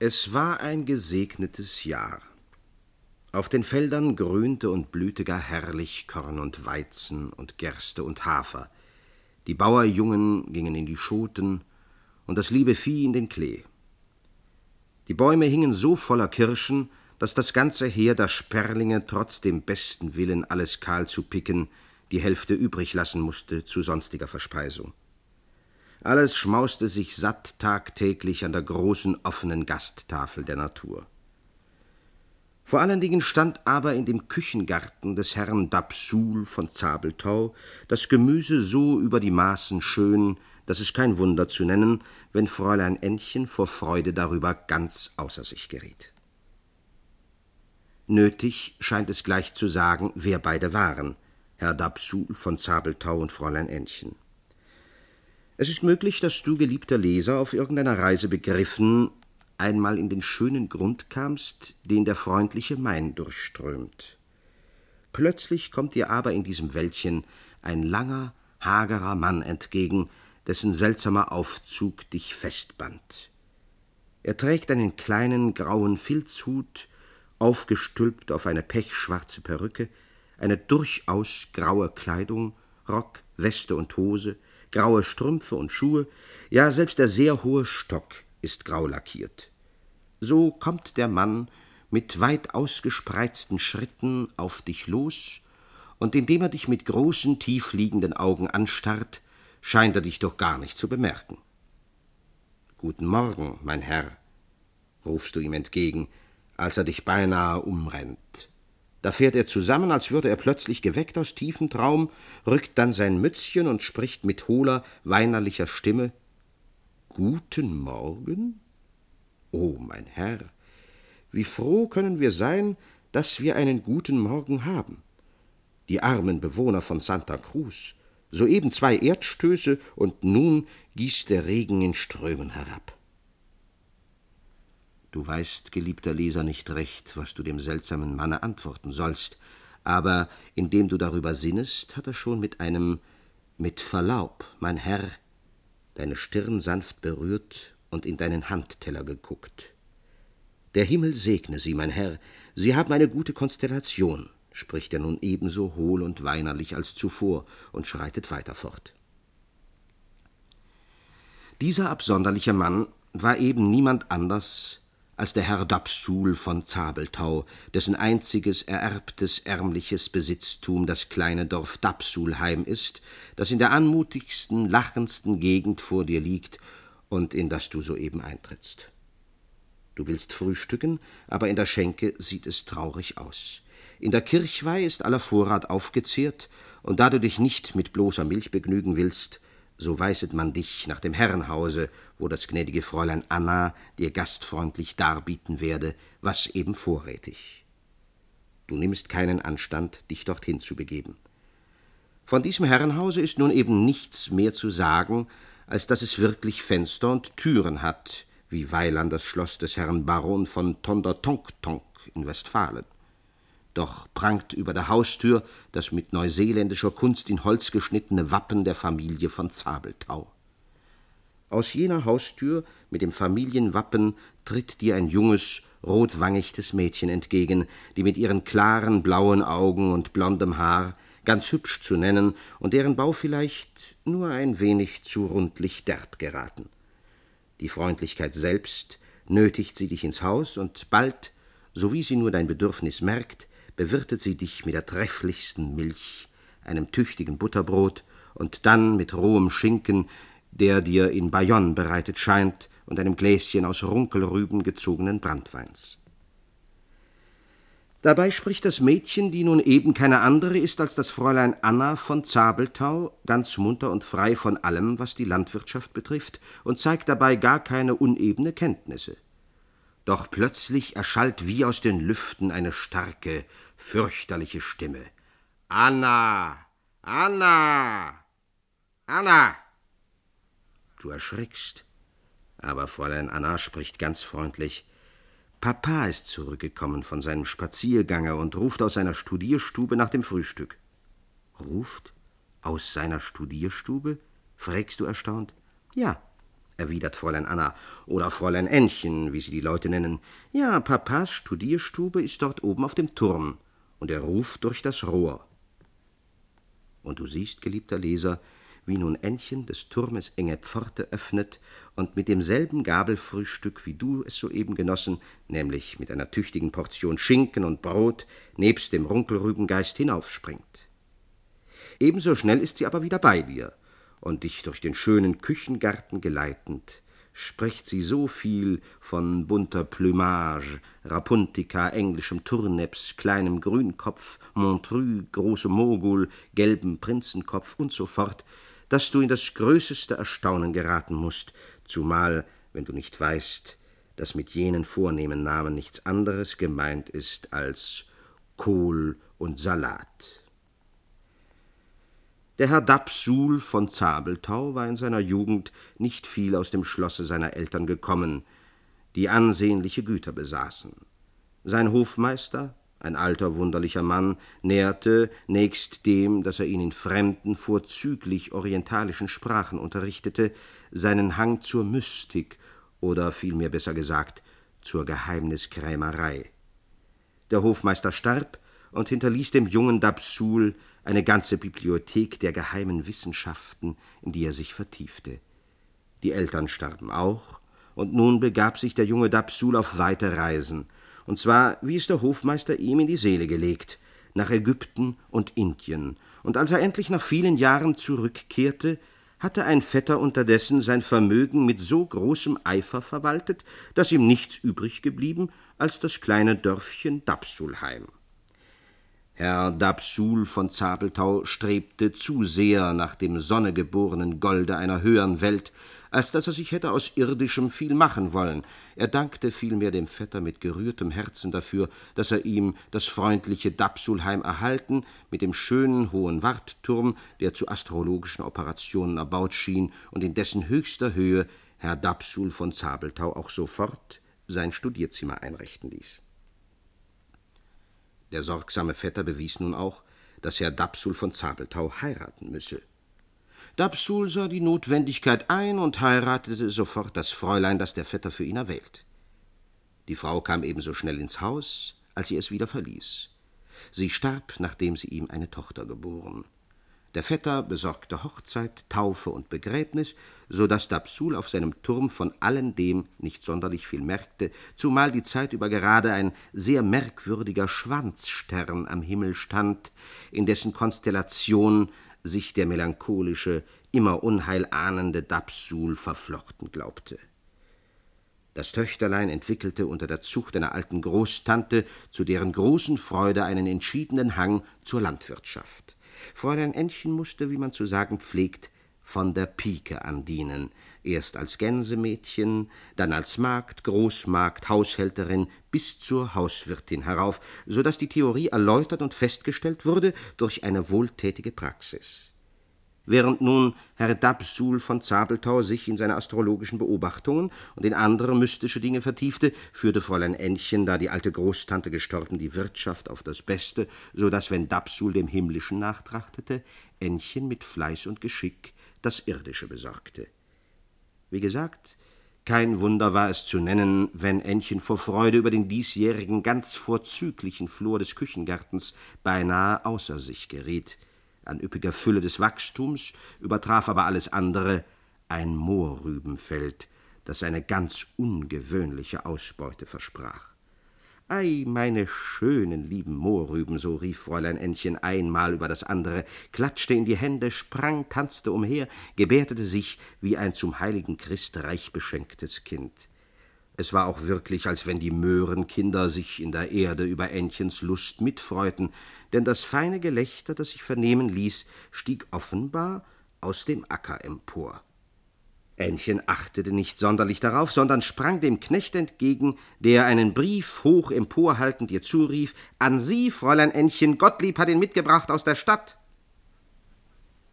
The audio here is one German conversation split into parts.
Es war ein gesegnetes Jahr. Auf den Feldern grünte und blühte gar herrlich Korn und Weizen und Gerste und Hafer. Die Bauerjungen gingen in die Schoten und das liebe Vieh in den Klee. Die Bäume hingen so voller Kirschen, dass das ganze Heer der Sperlinge trotz dem besten Willen, alles kahl zu picken, die Hälfte übrig lassen musste zu sonstiger Verspeisung. Alles schmauste sich satt tagtäglich an der großen offenen Gasttafel der Natur. Vor allen Dingen stand aber in dem Küchengarten des Herrn Dapsul von Zabelthau das Gemüse so über die Maßen schön, dass es kein Wunder zu nennen, wenn Fräulein Ännchen vor Freude darüber ganz außer sich geriet. Nötig scheint es gleich zu sagen, wer beide waren, Herr Dapsul von Zabelthau und Fräulein Ännchen. Es ist möglich, dass du, geliebter Leser, auf irgendeiner Reise begriffen, einmal in den schönen Grund kamst, den der freundliche Main durchströmt. Plötzlich kommt dir aber in diesem Wäldchen ein langer, hagerer Mann entgegen, dessen seltsamer Aufzug dich festband. Er trägt einen kleinen grauen Filzhut, aufgestülpt auf eine pechschwarze Perücke, eine durchaus graue Kleidung, Rock, Weste und Hose, graue Strümpfe und Schuhe, ja selbst der sehr hohe Stock ist grau lackiert. So kommt der Mann mit weit ausgespreizten Schritten auf dich los, und indem er dich mit großen, tiefliegenden Augen anstarrt, scheint er dich doch gar nicht zu bemerken. Guten Morgen, mein Herr, rufst du ihm entgegen, als er dich beinahe umrennt. Da fährt er zusammen, als würde er plötzlich geweckt aus tiefem Traum, rückt dann sein Mützchen und spricht mit hohler, weinerlicher Stimme Guten Morgen? O mein Herr, wie froh können wir sein, dass wir einen guten Morgen haben. Die armen Bewohner von Santa Cruz, soeben zwei Erdstöße, und nun gießt der Regen in Strömen herab. Du weißt, geliebter Leser, nicht recht, was du dem seltsamen Manne antworten sollst, aber indem du darüber sinnest, hat er schon mit einem Mit Verlaub, mein Herr, deine Stirn sanft berührt und in deinen Handteller geguckt. Der Himmel segne Sie, mein Herr, Sie haben eine gute Konstellation, spricht er nun ebenso hohl und weinerlich als zuvor und schreitet weiter fort. Dieser absonderliche Mann war eben niemand anders als der Herr Dapsul von Zabelthau, dessen einziges ererbtes ärmliches Besitztum das kleine Dorf Dapsulheim ist, das in der anmutigsten, lachendsten Gegend vor dir liegt und in das du soeben eintrittst. Du willst frühstücken, aber in der Schenke sieht es traurig aus. In der Kirchweih ist aller Vorrat aufgezehrt, und da du dich nicht mit bloßer Milch begnügen willst, so weiset man dich nach dem Herrenhause, wo das gnädige Fräulein Anna dir gastfreundlich darbieten werde, was eben vorrätig. Du nimmst keinen Anstand, dich dorthin zu begeben. Von diesem Herrenhause ist nun eben nichts mehr zu sagen, als dass es wirklich Fenster und Türen hat, wie Weiland das Schloss des Herrn Baron von Tondertonk-Tonk in Westfalen. Doch prangt über der Haustür das mit neuseeländischer Kunst in Holz geschnittene Wappen der Familie von Zabelthau. Aus jener Haustür mit dem Familienwappen tritt dir ein junges, rotwangichtes Mädchen entgegen, die mit ihren klaren blauen Augen und blondem Haar ganz hübsch zu nennen und deren Bau vielleicht nur ein wenig zu rundlich derb geraten. Die Freundlichkeit selbst nötigt sie dich ins Haus und bald, so wie sie nur dein Bedürfnis merkt, bewirtet sie dich mit der trefflichsten Milch, einem tüchtigen Butterbrot und dann mit rohem Schinken, der dir in Bayonne bereitet scheint, und einem Gläschen aus Runkelrüben gezogenen Brandweins. Dabei spricht das Mädchen, die nun eben keine andere ist als das Fräulein Anna von Zabelthau, ganz munter und frei von allem, was die Landwirtschaft betrifft, und zeigt dabei gar keine unebene Kenntnisse. Doch plötzlich erschallt wie aus den Lüften eine starke, fürchterliche Stimme. Anna! Anna! Anna! Du erschrickst, aber Fräulein Anna spricht ganz freundlich. Papa ist zurückgekommen von seinem Spaziergange und ruft aus seiner Studierstube nach dem Frühstück. Ruft? Aus seiner Studierstube? fragst du erstaunt. Ja, erwidert Fräulein Anna, oder Fräulein Ännchen, wie sie die Leute nennen. Ja, Papas Studierstube ist dort oben auf dem Turm, und er ruft durch das Rohr. Und du siehst, geliebter Leser, wie nun Ännchen des Turmes enge Pforte öffnet und mit demselben Gabelfrühstück, wie du es soeben genossen, nämlich mit einer tüchtigen Portion Schinken und Brot, nebst dem Runkelrübengeist hinaufspringt. Ebenso schnell ist sie aber wieder bei dir, und dich durch den schönen Küchengarten geleitend, spricht sie so viel von bunter Plümage, Rapuntika, englischem Turneps, kleinem Grünkopf, Montrue, großem Mogul, gelbem Prinzenkopf und so fort, dass du in das größeste Erstaunen geraten musst, zumal, wenn du nicht weißt, dass mit jenen vornehmen Namen nichts anderes gemeint ist als Kohl und Salat. Der Herr Dapsul von Zabelthau war in seiner Jugend nicht viel aus dem Schlosse seiner Eltern gekommen, die ansehnliche Güter besaßen. Sein Hofmeister, ein alter, wunderlicher Mann, nährte, nächst dem, dass er ihn in fremden, vorzüglich orientalischen Sprachen unterrichtete, seinen Hang zur Mystik oder vielmehr besser gesagt zur Geheimniskrämerei. Der Hofmeister starb und hinterließ dem jungen Dapsul eine ganze Bibliothek der geheimen Wissenschaften, in die er sich vertiefte. Die Eltern starben auch, und nun begab sich der junge Dapsul auf weite Reisen, und zwar, wie es der Hofmeister ihm in die Seele gelegt, nach Ägypten und Indien, und als er endlich nach vielen Jahren zurückkehrte, hatte ein Vetter unterdessen sein Vermögen mit so großem Eifer verwaltet, dass ihm nichts übrig geblieben als das kleine Dörfchen Dapsulheim. Herr Dapsul von Zabelthau strebte zu sehr nach dem sonnegeborenen Golde einer höheren Welt, als dass er sich hätte aus irdischem viel machen wollen. Er dankte vielmehr dem Vetter mit gerührtem Herzen dafür, dass er ihm das freundliche Dapsulheim erhalten, mit dem schönen hohen Wartturm, der zu astrologischen Operationen erbaut schien und in dessen höchster Höhe Herr Dapsul von Zabelthau auch sofort sein Studierzimmer einrichten ließ. Der sorgsame Vetter bewies nun auch, dass Herr Dapsul von Zabelthau heiraten müsse. Dapsul sah die Notwendigkeit ein und heiratete sofort das Fräulein, das der Vetter für ihn erwählt. Die Frau kam ebenso schnell ins Haus, als sie es wieder verließ. Sie starb, nachdem sie ihm eine Tochter geboren. Der Vetter besorgte Hochzeit, Taufe und Begräbnis, so dass Dapsul auf seinem Turm von allem dem nicht sonderlich viel merkte, zumal die Zeit über gerade ein sehr merkwürdiger Schwanzstern am Himmel stand, in dessen Konstellation sich der melancholische, immer Unheil ahnende Dapsul verflochten glaubte. Das Töchterlein entwickelte unter der Zucht einer alten Großtante zu deren großen Freude einen entschiedenen Hang zur Landwirtschaft. Fräulein Ännchen musste, wie man zu sagen pflegt, von der Pike an dienen, erst als Gänsemädchen, dann als Magd, Großmagd, Haushälterin bis zur Hauswirtin herauf, so dass die Theorie erläutert und festgestellt wurde durch eine wohltätige Praxis. Während nun Herr Dapsul von Zabelthau sich in seine astrologischen Beobachtungen und in andere mystische Dinge vertiefte, führte Fräulein Ännchen, da die alte Großtante gestorben, die Wirtschaft auf das Beste, so dass, wenn Dapsul dem Himmlischen nachtrachtete, Ännchen mit Fleiß und Geschick das Irdische besorgte. Wie gesagt, kein Wunder war es zu nennen, wenn Ännchen vor Freude über den diesjährigen ganz vorzüglichen Flor des Küchengartens beinahe außer sich geriet an üppiger Fülle des Wachstums, übertraf aber alles andere ein Mohrrübenfeld, das eine ganz ungewöhnliche Ausbeute versprach. Ei, meine schönen, lieben Mohrrüben, so rief Fräulein Ännchen einmal über das andere, klatschte in die Hände, sprang, tanzte umher, gebärdete sich wie ein zum heiligen Christ reich beschenktes Kind. Es war auch wirklich, als wenn die Möhrenkinder sich in der Erde über Ännchens Lust mitfreuten, denn das feine Gelächter, das sich vernehmen ließ, stieg offenbar aus dem Acker empor. Ännchen achtete nicht sonderlich darauf, sondern sprang dem Knecht entgegen, der einen Brief hoch emporhaltend ihr zurief An Sie, Fräulein Ännchen, Gottlieb hat ihn mitgebracht aus der Stadt.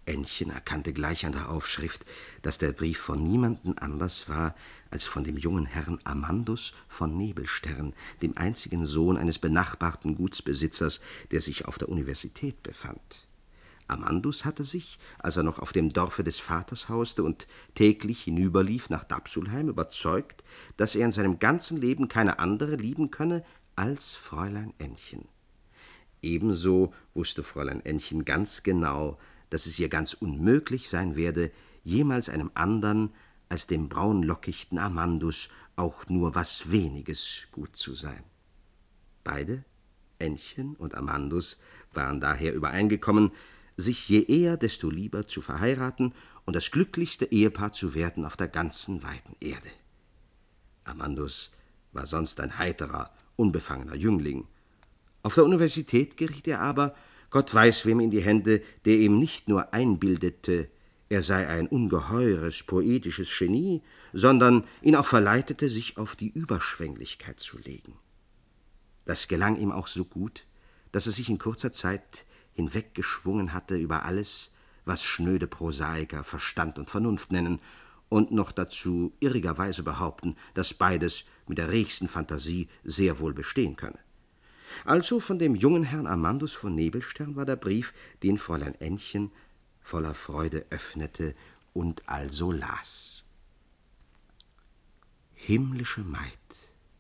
Ännchen erkannte gleich an der Aufschrift, dass der Brief von niemanden anders war als von dem jungen Herrn Amandus von Nebelstern, dem einzigen Sohn eines benachbarten Gutsbesitzers, der sich auf der Universität befand. Amandus hatte sich, als er noch auf dem Dorfe des Vaters hauste und täglich hinüberlief nach Dapsulheim, überzeugt, dass er in seinem ganzen Leben keine andere lieben könne als Fräulein Ännchen. Ebenso wusste Fräulein Ännchen ganz genau, dass es ihr ganz unmöglich sein werde, jemals einem andern als dem braunlockichten Amandus auch nur was weniges gut zu sein. Beide, Ännchen und Amandus, waren daher übereingekommen, sich je eher, desto lieber zu verheiraten und das glücklichste Ehepaar zu werden auf der ganzen weiten Erde. Amandus war sonst ein heiterer, unbefangener Jüngling. Auf der Universität geriet er aber, Gott weiß wem in die Hände, der ihm nicht nur einbildete, er sei ein ungeheures poetisches Genie, sondern ihn auch verleitete, sich auf die Überschwänglichkeit zu legen. Das gelang ihm auch so gut, dass er sich in kurzer Zeit hinweggeschwungen hatte über alles, was schnöde Prosaiker Verstand und Vernunft nennen, und noch dazu irrigerweise behaupten, dass beides mit der regsten Fantasie sehr wohl bestehen könne. Also von dem jungen Herrn Amandus von Nebelstern war der Brief, den Fräulein Ännchen voller Freude öffnete und also las. Himmlische Maid,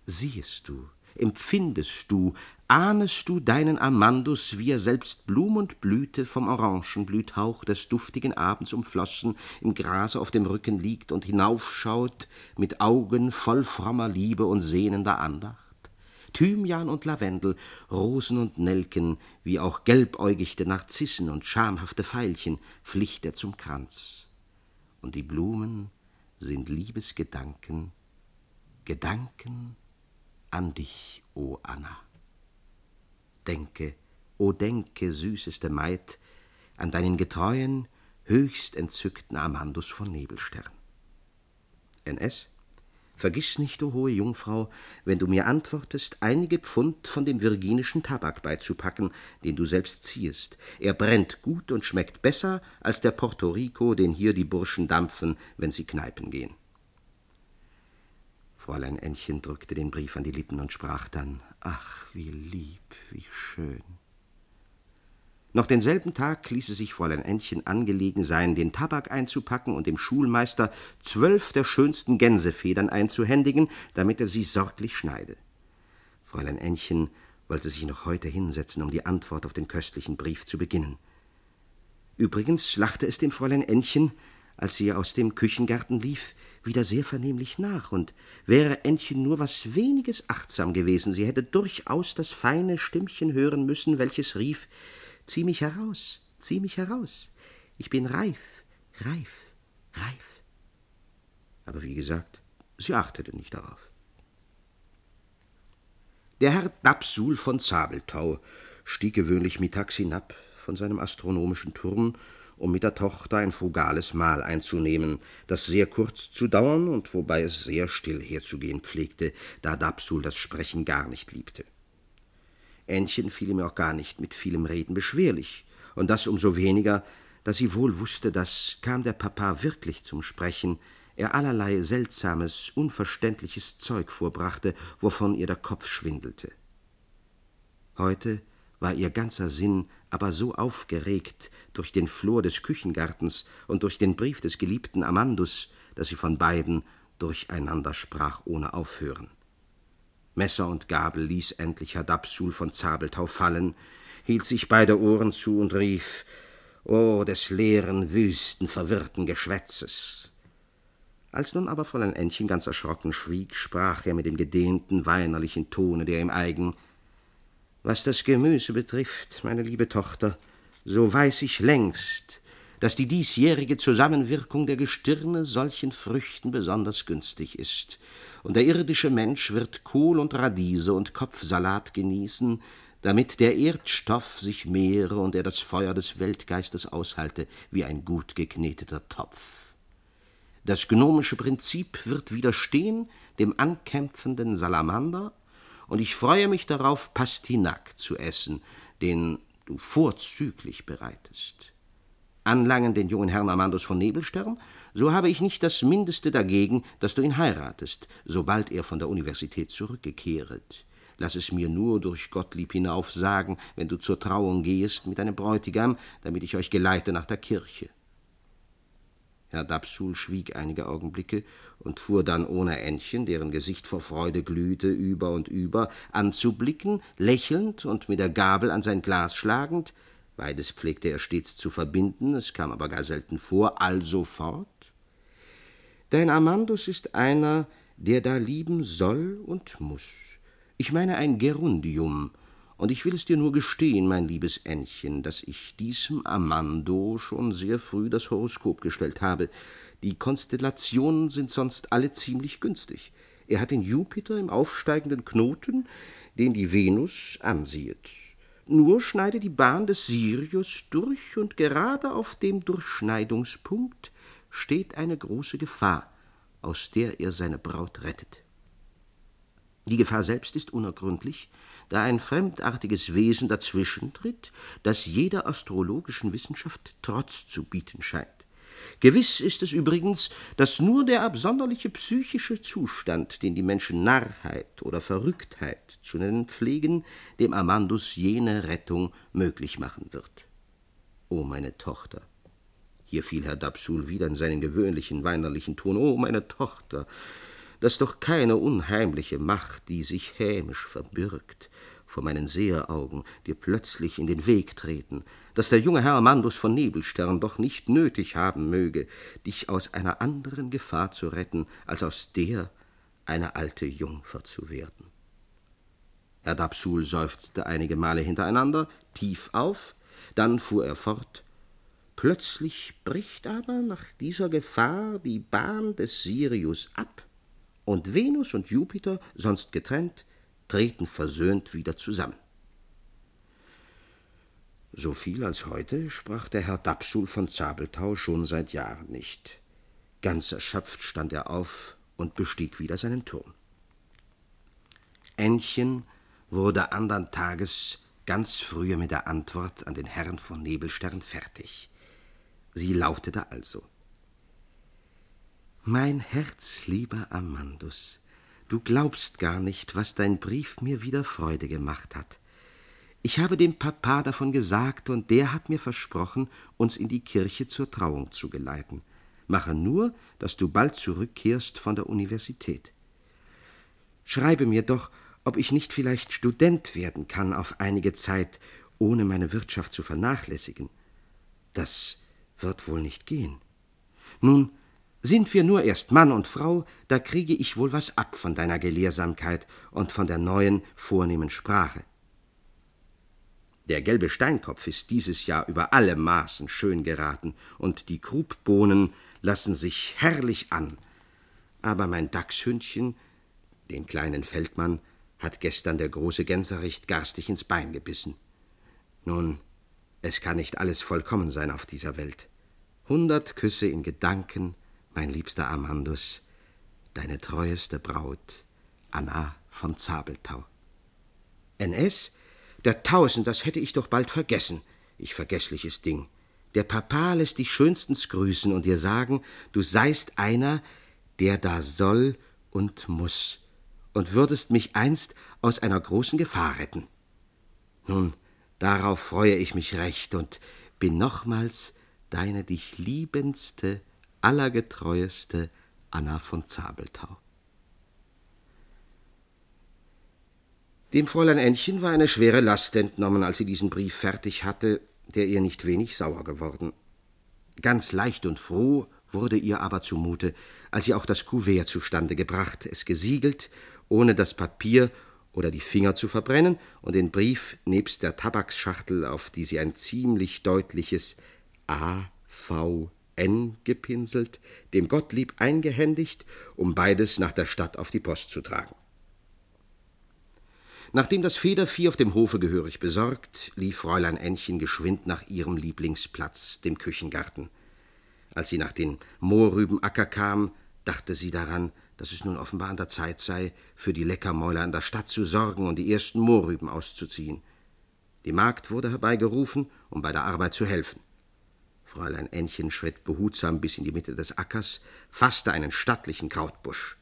siehest du, empfindest du, ahnest du deinen Amandus, wie er selbst Blum und Blüte vom Orangenblüthauch des duftigen Abends umflossen, im Grase auf dem Rücken liegt und hinaufschaut mit Augen voll frommer Liebe und sehnender Andacht? Thymian und Lavendel, Rosen und Nelken, wie auch gelbäugichte Narzissen und schamhafte Veilchen pflicht er zum Kranz. Und die Blumen sind Liebesgedanken, Gedanken an dich, o Anna. Denke, o denke, süßeste Maid, an deinen getreuen, höchst entzückten Amandus von Nebelstern. NS Vergiss nicht, o hohe Jungfrau, wenn du mir antwortest, einige Pfund von dem virginischen Tabak beizupacken, den du selbst ziehest. Er brennt gut und schmeckt besser als der Porto Rico, den hier die Burschen dampfen, wenn sie kneipen gehen. Fräulein Ännchen drückte den Brief an die Lippen und sprach dann Ach, wie lieb, wie schön. Noch denselben Tag ließe sich Fräulein Ännchen angelegen sein, den Tabak einzupacken und dem Schulmeister zwölf der schönsten Gänsefedern einzuhändigen, damit er sie sorglich schneide. Fräulein Ännchen wollte sich noch heute hinsetzen, um die Antwort auf den köstlichen Brief zu beginnen. Übrigens lachte es dem Fräulein Ännchen, als sie aus dem Küchengarten lief, wieder sehr vernehmlich nach, und wäre Ännchen nur was weniges achtsam gewesen, sie hätte durchaus das feine Stimmchen hören müssen, welches rief Zieh mich heraus, zieh mich heraus. Ich bin reif, reif, reif. Aber wie gesagt, sie achtete nicht darauf. Der Herr Dapsul von Zabeltau stieg gewöhnlich mittags hinab von seinem astronomischen Turm, um mit der Tochter ein frugales Mahl einzunehmen, das sehr kurz zu dauern und wobei es sehr still herzugehen pflegte, da Dapsul das Sprechen gar nicht liebte. Ännchen fiel ihm auch gar nicht mit vielem Reden beschwerlich, und das um so weniger, da sie wohl wusste, dass, kam der Papa wirklich zum Sprechen, er allerlei seltsames, unverständliches Zeug vorbrachte, wovon ihr der Kopf schwindelte. Heute war ihr ganzer Sinn aber so aufgeregt durch den Flor des Küchengartens und durch den Brief des geliebten Amandus, dass sie von beiden durcheinander sprach ohne Aufhören. Messer und Gabel ließ endlich Herr Dapsul von Zabeltau fallen, hielt sich beide Ohren zu und rief O des leeren, wüsten, verwirrten Geschwätzes. Als nun aber Fräulein Ännchen ganz erschrocken schwieg, sprach er mit dem gedehnten, weinerlichen Tone, der ihm eigen Was das Gemüse betrifft, meine liebe Tochter, so weiß ich längst, dass die diesjährige Zusammenwirkung der Gestirne solchen Früchten besonders günstig ist, und der irdische Mensch wird Kohl und Radiese und Kopfsalat genießen, damit der Erdstoff sich mehre und er das Feuer des Weltgeistes aushalte wie ein gut gekneteter Topf. Das gnomische Prinzip wird widerstehen dem ankämpfenden Salamander, und ich freue mich darauf, Pastinak zu essen, den du vorzüglich bereitest anlangen den jungen Herrn Amandus von Nebelstern, so habe ich nicht das Mindeste dagegen, dass du ihn heiratest, sobald er von der Universität zurückgekehret. lass es mir nur durch Gottlieb hinauf sagen, wenn du zur Trauung gehest mit deinem Bräutigam, damit ich euch geleite nach der Kirche. Herr Dapsul schwieg einige Augenblicke und fuhr dann ohne Ännchen, deren Gesicht vor Freude glühte, über und über, anzublicken, lächelnd und mit der Gabel an sein Glas schlagend, beides pflegte er stets zu verbinden, es kam aber gar selten vor, also fort. Dein Amandus ist einer, der da lieben soll und muss. Ich meine ein Gerundium, und ich will es dir nur gestehen, mein liebes Ännchen, dass ich diesem Amando schon sehr früh das Horoskop gestellt habe. Die Konstellationen sind sonst alle ziemlich günstig. Er hat den Jupiter im aufsteigenden Knoten, den die Venus ansiehet. Nur schneide die Bahn des Sirius durch, und gerade auf dem Durchschneidungspunkt steht eine große Gefahr, aus der er seine Braut rettet. Die Gefahr selbst ist unergründlich, da ein fremdartiges Wesen dazwischentritt, das jeder astrologischen Wissenschaft Trotz zu bieten scheint. Gewiss ist es übrigens, dass nur der absonderliche psychische Zustand, den die Menschen Narrheit oder Verrücktheit zu nennen pflegen, dem Amandus jene Rettung möglich machen wird. O meine Tochter! Hier fiel Herr Dapsul wieder in seinen gewöhnlichen weinerlichen Ton. O meine Tochter! dass doch keine unheimliche Macht, die sich hämisch verbirgt, vor meinen Seheraugen dir plötzlich in den Weg treten, dass der junge Herr Amandus von Nebelstern doch nicht nötig haben möge, dich aus einer anderen Gefahr zu retten, als aus der, eine alte Jungfer zu werden. Herr Dapsul seufzte einige Male hintereinander, tief auf, dann fuhr er fort, Plötzlich bricht aber nach dieser Gefahr die Bahn des Sirius ab, und Venus und Jupiter, sonst getrennt, treten versöhnt wieder zusammen. So viel als heute sprach der Herr Dapsul von Zabelthau schon seit Jahren nicht. Ganz erschöpft stand er auf und bestieg wieder seinen Turm. Ännchen wurde andern Tages ganz frühe mit der Antwort an den Herrn von Nebelstern fertig. Sie lautete also mein herzlieber Amandus, du glaubst gar nicht, was dein Brief mir wieder Freude gemacht hat. Ich habe dem Papa davon gesagt, und der hat mir versprochen, uns in die Kirche zur Trauung zu geleiten. Mache nur, dass du bald zurückkehrst von der Universität. Schreibe mir doch, ob ich nicht vielleicht Student werden kann auf einige Zeit, ohne meine Wirtschaft zu vernachlässigen. Das wird wohl nicht gehen. Nun, sind wir nur erst Mann und Frau, da kriege ich wohl was ab von deiner Gelehrsamkeit und von der neuen, vornehmen Sprache. Der gelbe Steinkopf ist dieses Jahr über alle Maßen schön geraten, und die Krubbohnen lassen sich herrlich an. Aber mein Dachshündchen, den kleinen Feldmann, hat gestern der große Gänsericht garstig ins Bein gebissen. Nun, es kann nicht alles vollkommen sein auf dieser Welt. Hundert Küsse in Gedanken, mein liebster Amandus, deine treueste Braut, Anna von Zabeltau. NS? Der Tausend, das hätte ich doch bald vergessen, ich vergessliches Ding. Der Papa lässt dich schönstens grüßen und dir sagen, du seist einer, der da soll und muss, und würdest mich einst aus einer großen Gefahr retten. Nun, darauf freue ich mich recht und bin nochmals deine dich liebendste allergetreueste Anna von Zabeltau. Dem Fräulein Ännchen war eine schwere Last entnommen, als sie diesen Brief fertig hatte, der ihr nicht wenig sauer geworden. Ganz leicht und froh wurde ihr aber zumute, als sie auch das Kuvert zustande gebracht, es gesiegelt, ohne das Papier oder die Finger zu verbrennen und den Brief nebst der Tabaksschachtel, auf die sie ein ziemlich deutliches A. V. N gepinselt, dem Gottlieb eingehändigt, um beides nach der Stadt auf die Post zu tragen. Nachdem das Federvieh auf dem Hofe gehörig besorgt, lief Fräulein Ännchen geschwind nach ihrem Lieblingsplatz, dem Küchengarten. Als sie nach den Mohrrübenacker kam, dachte sie daran, dass es nun offenbar an der Zeit sei, für die Leckermäuler in der Stadt zu sorgen und die ersten Mohrrüben auszuziehen. Die Magd wurde herbeigerufen, um bei der Arbeit zu helfen. Fräulein Ännchen schritt behutsam bis in die Mitte des Ackers, fasste einen stattlichen Krautbusch.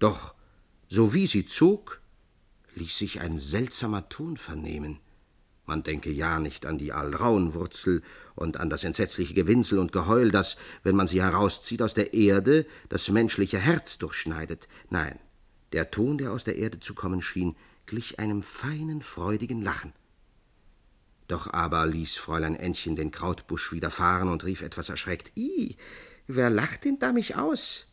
Doch, so wie sie zog, ließ sich ein seltsamer Ton vernehmen. Man denke ja nicht an die Alraunwurzel und an das entsetzliche Gewinsel und Geheul, das, wenn man sie herauszieht aus der Erde, das menschliche Herz durchschneidet. Nein, der Ton, der aus der Erde zu kommen schien, glich einem feinen, freudigen Lachen. Doch aber ließ Fräulein Ännchen den Krautbusch wieder fahren und rief etwas erschreckt: I, wer lacht denn da mich aus?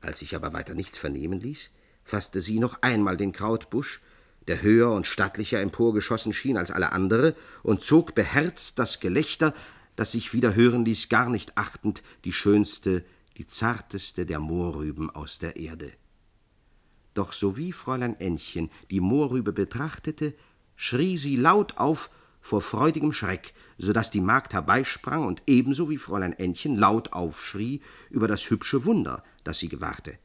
Als sich aber weiter nichts vernehmen ließ, fasste sie noch einmal den Krautbusch, der höher und stattlicher emporgeschossen schien als alle andere, und zog beherzt das Gelächter, das sich wieder hören ließ, gar nicht achtend, die schönste, die zarteste der Mohrrüben aus der Erde. Doch sowie Fräulein Ännchen die Mohrrübe betrachtete, schrie sie laut auf vor freudigem Schreck, so dass die Magd herbeisprang und ebenso wie Fräulein Ännchen laut aufschrie über das hübsche Wunder, das sie gewahrte.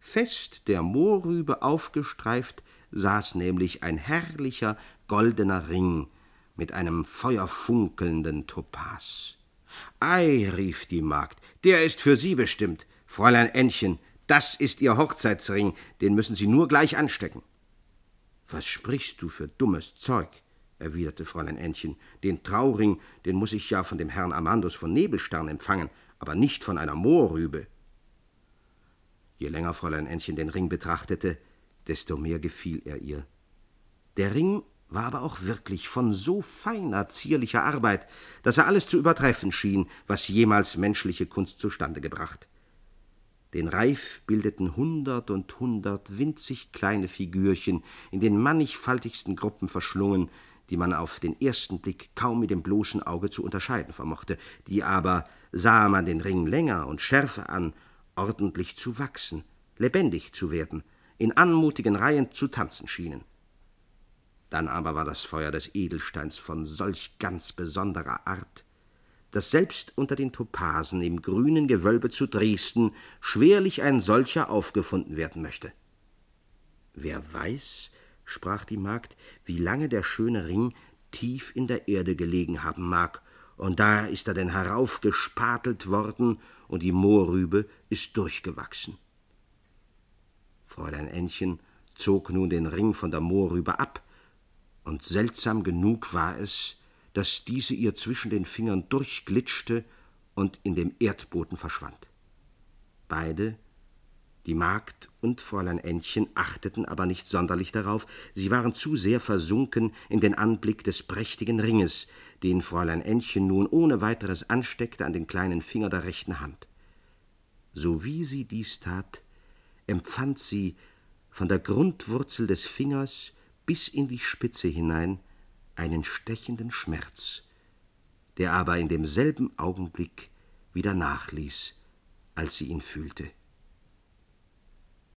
Fest der Mohrrübe aufgestreift, saß nämlich ein herrlicher goldener Ring mit einem feuerfunkelnden Topas. Ei, rief die Magd, der ist für Sie bestimmt, Fräulein Ännchen, das ist Ihr Hochzeitsring, den müssen Sie nur gleich anstecken. Was sprichst du für dummes Zeug? erwiderte Fräulein Ännchen. Den Trauring, den muss ich ja von dem Herrn Amandus von Nebelstern empfangen, aber nicht von einer Mohrrübe. Je länger Fräulein Ännchen den Ring betrachtete, desto mehr gefiel er ihr. Der Ring war aber auch wirklich von so feiner, zierlicher Arbeit, dass er alles zu übertreffen schien, was jemals menschliche Kunst zustande gebracht. Den Reif bildeten hundert und hundert winzig kleine Figürchen, in den mannigfaltigsten Gruppen verschlungen, die man auf den ersten Blick kaum mit dem bloßen Auge zu unterscheiden vermochte, die aber, sah man den Ring länger und schärfer an, ordentlich zu wachsen, lebendig zu werden, in anmutigen Reihen zu tanzen schienen. Dann aber war das Feuer des Edelsteins von solch ganz besonderer Art, dass selbst unter den Topasen im grünen Gewölbe zu Dresden schwerlich ein solcher aufgefunden werden möchte. Wer weiß, sprach die Magd, wie lange der schöne Ring tief in der Erde gelegen haben mag, und da ist er denn heraufgespatelt worden, und die Mohrrübe ist durchgewachsen. Fräulein Ännchen zog nun den Ring von der Mohrrübe ab, und seltsam genug war es, dass diese ihr zwischen den Fingern durchglitschte und in dem Erdboden verschwand. Beide, die Magd und Fräulein Ännchen, achteten aber nicht sonderlich darauf, sie waren zu sehr versunken in den Anblick des prächtigen Ringes, den Fräulein Ännchen nun ohne weiteres ansteckte an den kleinen Finger der rechten Hand. Sowie sie dies tat, empfand sie von der Grundwurzel des Fingers bis in die Spitze hinein einen stechenden Schmerz, der aber in demselben Augenblick wieder nachließ, als sie ihn fühlte.